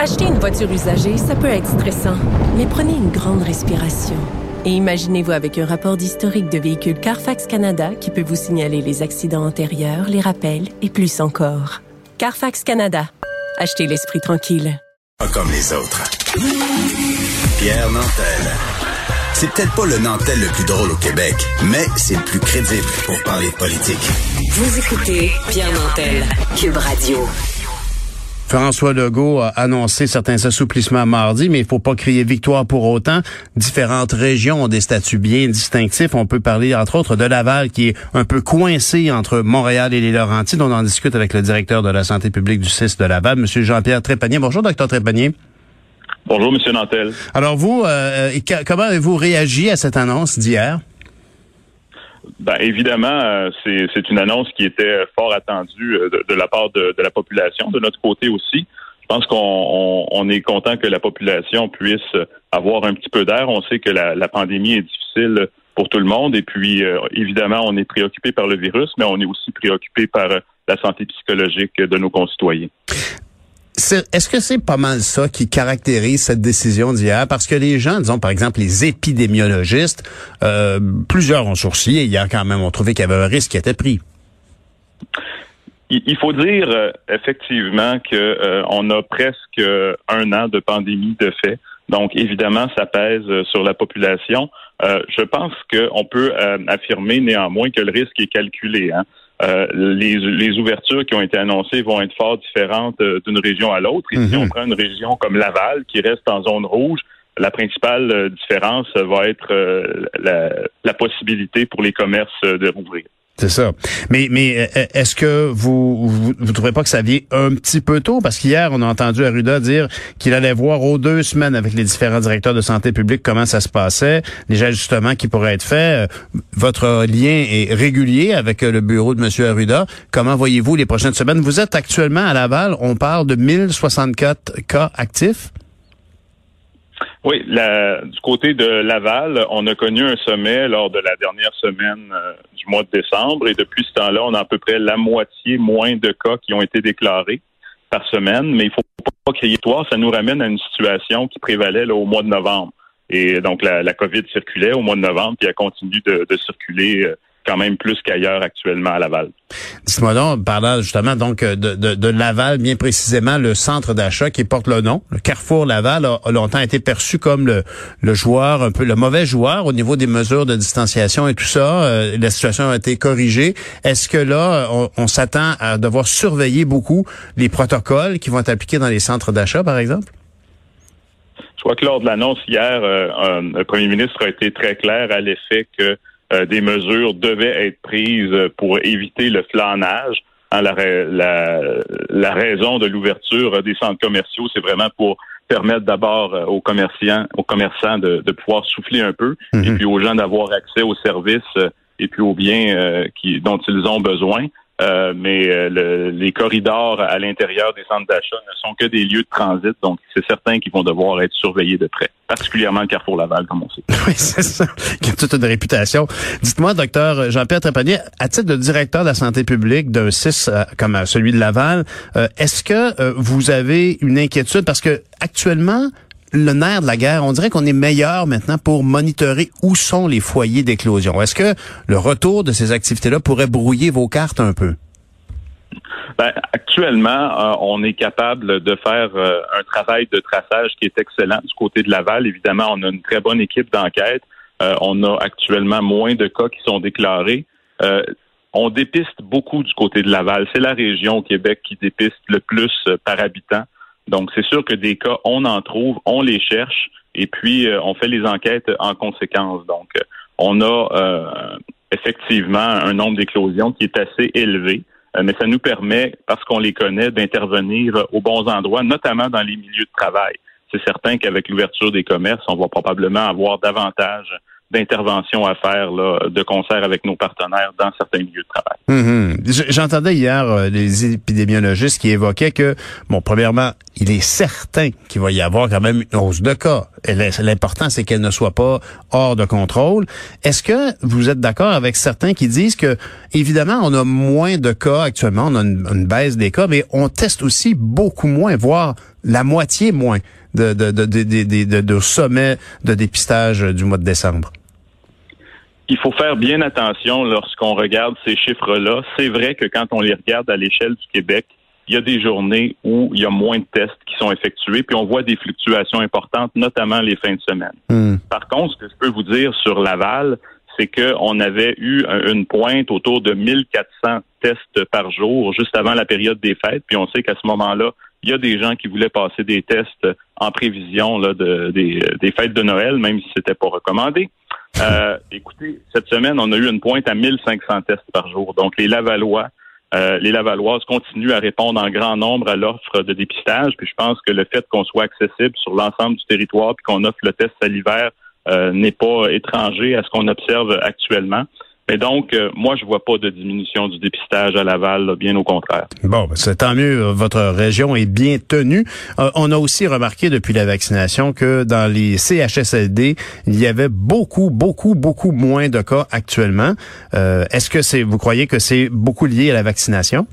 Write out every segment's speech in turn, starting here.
Acheter une voiture usagée, ça peut être stressant, mais prenez une grande respiration. Et imaginez-vous avec un rapport d'historique de véhicule Carfax Canada qui peut vous signaler les accidents antérieurs, les rappels et plus encore. Carfax Canada. Achetez l'esprit tranquille. Pas comme les autres. Pierre Nantel. C'est peut-être pas le Nantel le plus drôle au Québec, mais c'est le plus crédible pour parler politique. Vous écoutez Pierre Nantel, Cube Radio. François Legault a annoncé certains assouplissements mardi, mais il faut pas crier victoire pour autant. Différentes régions ont des statuts bien distinctifs. On peut parler, entre autres, de Laval, qui est un peu coincé entre Montréal et les Laurentides. On en discute avec le directeur de la santé publique du CIS de Laval, M. Jean-Pierre Trépanier. Bonjour, docteur Trépanier. Bonjour, M. Nantel. Alors, vous, euh, comment avez-vous réagi à cette annonce d'hier? Ben, évidemment, euh, c'est une annonce qui était fort attendue euh, de, la part de, la population, de notre côté aussi. Je pense qu'on est content que la population puisse avoir un petit peu d'air. On sait que la, pandémie est difficile pour tout le monde et puis euh, évidemment, on est préoccupé par le virus, mais on est aussi préoccupé par la santé psychologique de nos concitoyens. Est-ce que c'est pas mal ça qui caractérise cette décision d'hier? Parce que les gens, disons par exemple les épidémiologistes, euh, plusieurs ont sourcillé hier quand même, ont trouvé qu'il y avait un risque qui était pris. Il faut dire euh, effectivement que euh, on a presque un an de pandémie de fait. Donc évidemment, ça pèse sur la population. je pense qu'on peut affirmer néanmoins que le risque est calculé. Hein. Euh, les, les, ouvertures qui ont été annoncées vont être fort différentes euh, d'une région à l'autre. Et si mhm. on prend une région comme Laval, qui reste en zone rouge, la principale euh, différence va être la, la, possibilité pour les commerces de rouvrir. C'est ça. Mais, mais euh, euh, est-ce que vous, vous, vous trouvez pas que ça vient un petit peu tôt? Parce qu'hier, on a entendu Arruda dire qu'il allait voir aux deux semaines avec les différents directeurs de santé publique comment ça se passait, les ajustements qui pourraient être faits. Euh, votre lien est régulier avec le bureau de M. Arruda. Comment voyez-vous les prochaines semaines? Vous êtes actuellement à Laval, on parle de 1064 cas actifs. Oui, du côté de Laval, on a connu un sommet lors de la dernière semaine euh, du mois de décembre et depuis ce temps-là, on a à peu près la moitié moins de cas qui ont été déclarés par semaine, mais il faut pas crier toi, ça nous ramène à une situation qui prévalait au mois de novembre. Et donc la, la COVID circulait au mois de novembre, puis elle continue de, de circuler euh, quand même plus qu'ailleurs actuellement à Laval. Dites-moi donc, parlant justement donc de, de, Laval, bien précisément le centre d'achat qui porte le nom, le Carrefour Laval a, longtemps été perçu comme le, le, joueur, un peu le mauvais joueur au niveau des mesures de distanciation et tout ça. Euh, la situation a été corrigée. Est-ce que là, on, s'attend à devoir surveiller beaucoup les protocoles qui vont être appliqués dans les centres d'achat, par exemple? Je crois que lors de l'annonce hier, euh, le premier ministre a été très clair à l'effet que euh, des mesures devaient être prises pour éviter le flanage. Hein, la, la, raison de l'ouverture des centres commerciaux, c'est vraiment pour permettre d'abord euh, aux commerçants, aux commerçants de, pouvoir souffler un peu, et mhm. puis aux gens d'avoir accès aux services euh, et puis aux biens qui, dont ils ont besoin. Euh, mais euh, les corridors à l'intérieur des centres d'achat ne sont que des lieux de transit, donc c'est certain qu'ils vont devoir être surveillés de près, particulièrement le Carrefour Laval, comme on sait. Oui, c'est ça, qui a toute une réputation. Dites-moi, docteur Jean-Pierre Trépanier, à titre de directeur de la santé publique d'un CIS euh, comme celui de Laval, est-ce que vous avez une inquiétude? Parce que actuellement, le nerf de la guerre, on dirait qu'on est meilleur maintenant pour monitorer où sont les foyers d'éclosion. Est-ce que le retour de ces activités-là pourrait brouiller vos cartes un peu? Ben, actuellement, euh, on est capable de faire euh, un travail de traçage qui est excellent du côté de Laval. Évidemment, on a une très bonne équipe d'enquête. Euh, on a actuellement moins de cas qui sont déclarés. on dépiste beaucoup du côté de Laval. C'est la région au Québec qui dépiste le plus par habitant. Donc, c'est sûr que des cas, on en trouve, on les cherche, et puis euh, on fait les enquêtes en conséquence. Donc, euh, on a euh, effectivement un nombre d'éclosions qui est assez élevé, mais ça nous permet, parce qu'on les connaît, d'intervenir aux bons endroits, notamment dans les milieux de travail. C'est certain qu'avec l'ouverture des commerces, on va probablement avoir davantage d'intervention à faire là, de concert avec nos partenaires dans certains milieux de travail. Hum. J'entendais hier euh, les épidémiologistes qui évoquaient que, bon, premièrement, il est certain qu'il va y avoir quand même une hausse de cas. L'important, c'est qu'elle ne soit pas hors de contrôle. Est-ce que vous êtes d'accord avec certains qui disent que, évidemment, on a moins de cas actuellement, on a une, baisse des cas, mais on teste aussi beaucoup moins, voire la moitié moins de, de, de, de, de sommets de dépistage du mois de décembre? Il faut faire bien attention lorsqu'on regarde ces chiffres-là. C'est vrai que quand on les regarde à l'échelle du Québec, il y a des journées où il y a moins de tests qui sont effectués, puis on voit des fluctuations importantes, notamment les fins de semaine. Hmm. Par contre, ce que je peux vous dire sur Laval, c'est qu'on avait eu une pointe autour de 1400 tests par jour juste avant la période des fêtes, puis on sait qu'à ce moment-là, il y a des gens qui voulaient passer des tests en prévision là, de, des, des fêtes de Noël, même si c'était pas recommandé. Euh, écoutez, cette semaine, on a eu une pointe à 1500 tests par jour. Donc, les Lavallois, euh, les Lavalloises continuent à répondre en grand nombre à l'offre de dépistage. Puis je pense que le fait qu'on soit accessible sur l'ensemble du territoire puis qu'on offre le test salivaire euh, n'est pas étranger à ce qu'on observe actuellement. Mais donc, euh, moi, je vois pas de diminution du dépistage à Laval, bien au contraire. Bon, ben, c'est tant mieux. Euh, votre région est bien tenue. Euh, on a aussi remarqué depuis la vaccination que dans les CHSLD, il y avait beaucoup, beaucoup, beaucoup moins de cas actuellement. Est-ce que c'est, vous croyez que c'est beaucoup lié à la vaccination?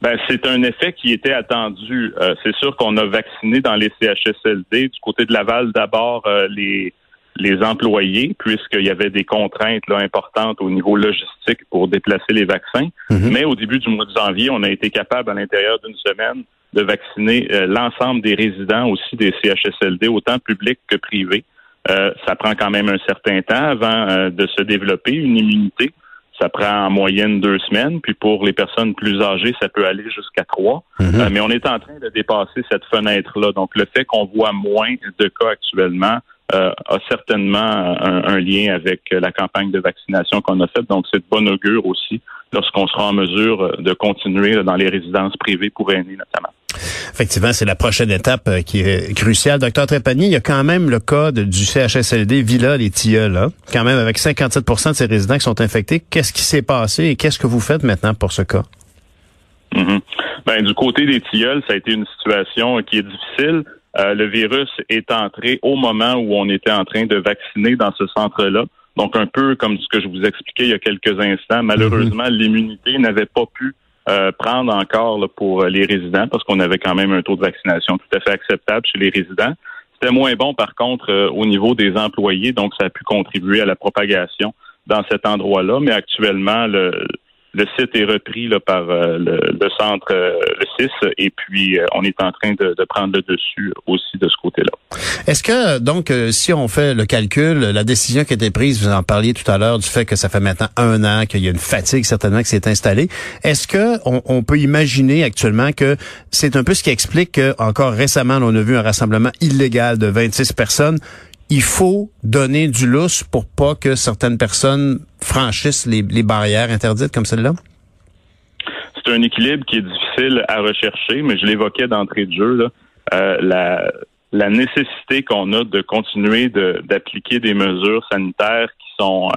Ben, c'est un effet qui était attendu. c'est sûr qu'on a vacciné dans les CHSLD. Du côté de Laval, d'abord, les les employés, puisqu'il y avait des contraintes là, importantes au niveau logistique pour déplacer les vaccins. Mhm. Mais au début du mois de janvier, on a été capable, à l'intérieur d'une semaine, de vacciner euh, l'ensemble des résidents aussi des CHSLD, autant publics que privés. Euh, ça prend quand même un certain temps avant euh, de se développer une immunité. Ça prend en moyenne deux semaines, puis pour les personnes plus âgées, ça peut aller jusqu'à trois. Mhm. mais on est en train de dépasser cette fenêtre-là. Donc, le fait qu'on voit moins de cas actuellement, euh, a certainement un, lien avec la campagne de vaccination qu'on a faite. Donc, c'est de bon augure aussi lorsqu'on sera en mesure de continuer dans les résidences privées pour aînés notamment. Effectivement, c'est la prochaine étape euh, qui est cruciale. Docteur Trépanier, il y a quand même le cas du CHSLD Villa les Tilleuls, quand même avec 57% de ces résidents qui sont infectés. Qu'est-ce qui s'est passé et qu'est-ce que vous faites maintenant pour ce cas? Mm-hmm. Ben, du côté des Tilleuls, ça a été une situation qui est difficile. Euh, le virus est entré au moment où on était en train de vacciner dans ce centre-là. Donc, un peu comme ce que je vous expliquais il y a quelques instants, malheureusement, mhm. l'immunité n'avait pas pu euh, prendre encore pour les résidents parce qu'on avait quand même un taux de vaccination tout à fait acceptable chez les résidents. C'était moins bon, par contre, euh, au niveau des employés, donc ça a pu contribuer à la propagation dans cet endroit-là. Mais actuellement, le, le site est repris là, par euh, le, centre, euh, le CIS, et puis euh, on est en train de, prendre le dessus aussi de ce côté-là. Est-ce que, donc, si on fait le calcul, la décision qui a été prise, vous en parliez tout à l'heure du fait que ça fait maintenant un an, qu'il y a une fatigue certainement qui s'est installée, est-ce que on, peut imaginer actuellement que c'est un peu ce qui explique que, encore récemment, on a vu un rassemblement illégal de 26 personnes il faut donner du lousse pour pas que certaines personnes franchissent les, barrières interdites comme celle-là? C'est un équilibre qui est difficile à rechercher, mais je l'évoquais d'entrée de jeu. Euh, la, nécessité qu'on a de continuer d'appliquer des mesures sanitaires qui sont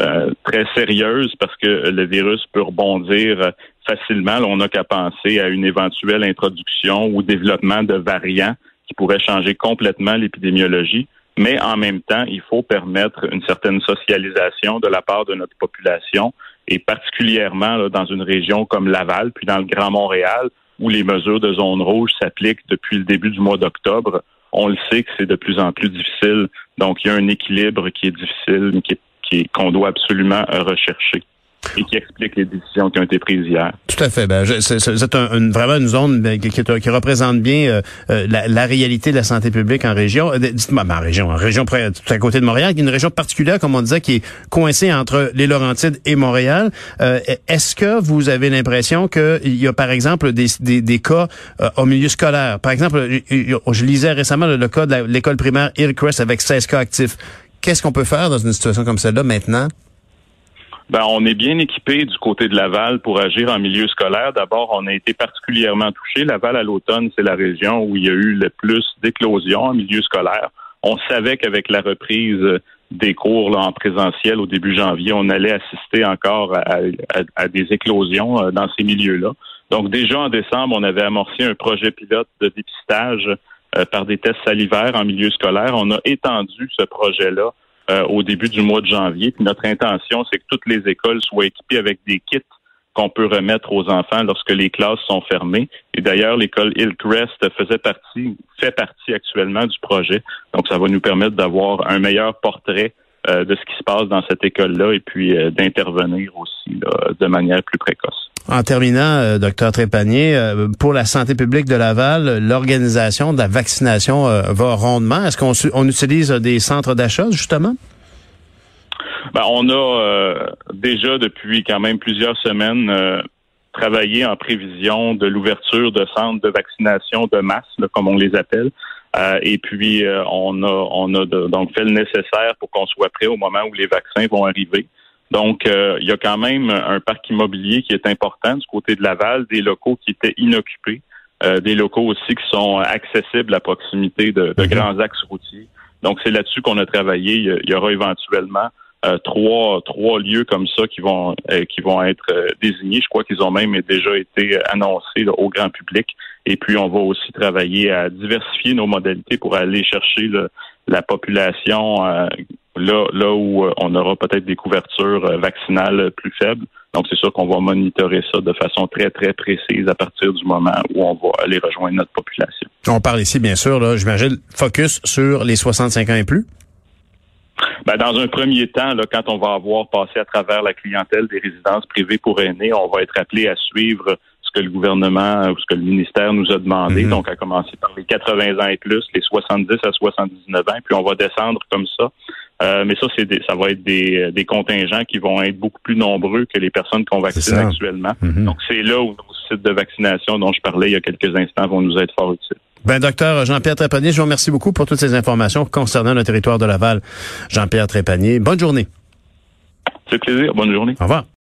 euh, très sérieuses parce que le virus peut rebondir facilement. on n'a qu'à penser à une éventuelle introduction ou développement de variants qui pourraient changer complètement l'épidémiologie mais en même temps, il faut permettre une certaine socialisation de la part de notre population, et particulièrement dans une région comme Laval, puis dans le Grand Montréal, où les mesures de zone rouge s'appliquent depuis le début du mois d'octobre. On le sait que c'est de plus en plus difficile. Donc, il y a un équilibre qui est difficile, qui qu'on doit absolument rechercher et qui explique les décisions qui ont été prises hier. Tout à fait. Ben, c'est un, vraiment une zone ben, qui, représente bien euh, euh, la, réalité de la santé publique en région. Euh, dites-moi, ben, en région, en région près, tout à côté de Montréal, qui est une région particulière, comme on disait, qui est coincée entre les Laurentides et Montréal. Est-ce que vous avez l'impression qu'il y a, par exemple, des, des, des cas au milieu scolaire? Par exemple, je, lisais récemment le, cas de l'école primaire Hillcrest avec 16 cas actifs. Qu'est-ce qu'on peut faire dans une situation comme celle-là maintenant? Ben, on est bien équipé du côté de Laval pour agir en milieu scolaire. D'abord, on a été particulièrement touché. Laval à l'automne, c'est la région où il y a eu le plus d'éclosions en milieu scolaire. On savait qu'avec la reprise des cours là, en présentiel au début janvier, on allait assister encore à, des éclosions euh, dans ces milieux-là. Donc déjà en décembre, on avait amorcé un projet pilote de dépistage euh, par des tests salivaires en milieu scolaire. On a étendu ce projet-là euh, au début du mois de janvier. Notre intention, c'est que toutes les écoles soient équipées avec des kits qu'on peut remettre aux enfants lorsque les classes sont fermées. Et d'ailleurs, l'école Hillcrest faisait partie, fait partie actuellement du projet. Donc, ça va nous permettre d'avoir un meilleur portrait euh, de ce qui se passe dans cette école-là et puis euh, d'intervenir aussi de manière plus précoce. En terminant, euh, docteur Trépanier, pour la santé publique de Laval, l'organisation de la vaccination va rondement. Est-ce qu'on on utilise des centres d'achat, justement? Ben, on a déjà depuis quand même plusieurs semaines travaillé en prévision de l'ouverture de centres de vaccination de masse, comme on les appelle. Euh, et puis, euh, on a, on a donc fait le nécessaire pour qu'on soit prêt au moment où les vaccins vont arriver. Donc, euh, il y a quand même un parc immobilier qui est important du côté de Laval, des locaux qui étaient inoccupés, des locaux aussi qui sont accessibles à proximité de, de mhm. grands axes routiers. Donc, c'est là-dessus qu'on a travaillé. Il y aura éventuellement euh, trois trois lieux comme ça qui vont euh, qui vont être euh, désignés. Je crois qu'ils ont même déjà été annoncés au grand public. Et puis on va aussi travailler à diversifier nos modalités pour aller chercher la population là là où on aura peut-être des couvertures vaccinales plus faibles. Donc c'est sûr qu'on va monitorer ça de façon très très précise à partir du moment où on va aller rejoindre notre population. On parle ici bien sûr là, j'imagine focus sur les 65 ans et plus. Ben, dans un premier temps, là, quand on va avoir passé à travers la clientèle des résidences privées pour aînés, on va être appelé à suivre ce que le gouvernement ou ce que le ministère nous a demandé. Mhm. Donc, à commencer par les 80 ans et plus, les 70 à 79 ans, puis on va descendre comme ça. Euh, mais ça, c'est ça va être des, des, contingents qui vont être beaucoup plus nombreux que les personnes qu'on vaccine actuellement. Mhm. Donc, c'est là où nos sites de vaccination dont je parlais il y a quelques instants vont nous être fort utiles. Ben, docteur Jean-Pierre Trépanier, je vous remercie beaucoup pour toutes ces informations concernant le territoire de Laval. Jean-Pierre Trépanier, bonne journée. C'est plaisir. Bonne journée. Au revoir.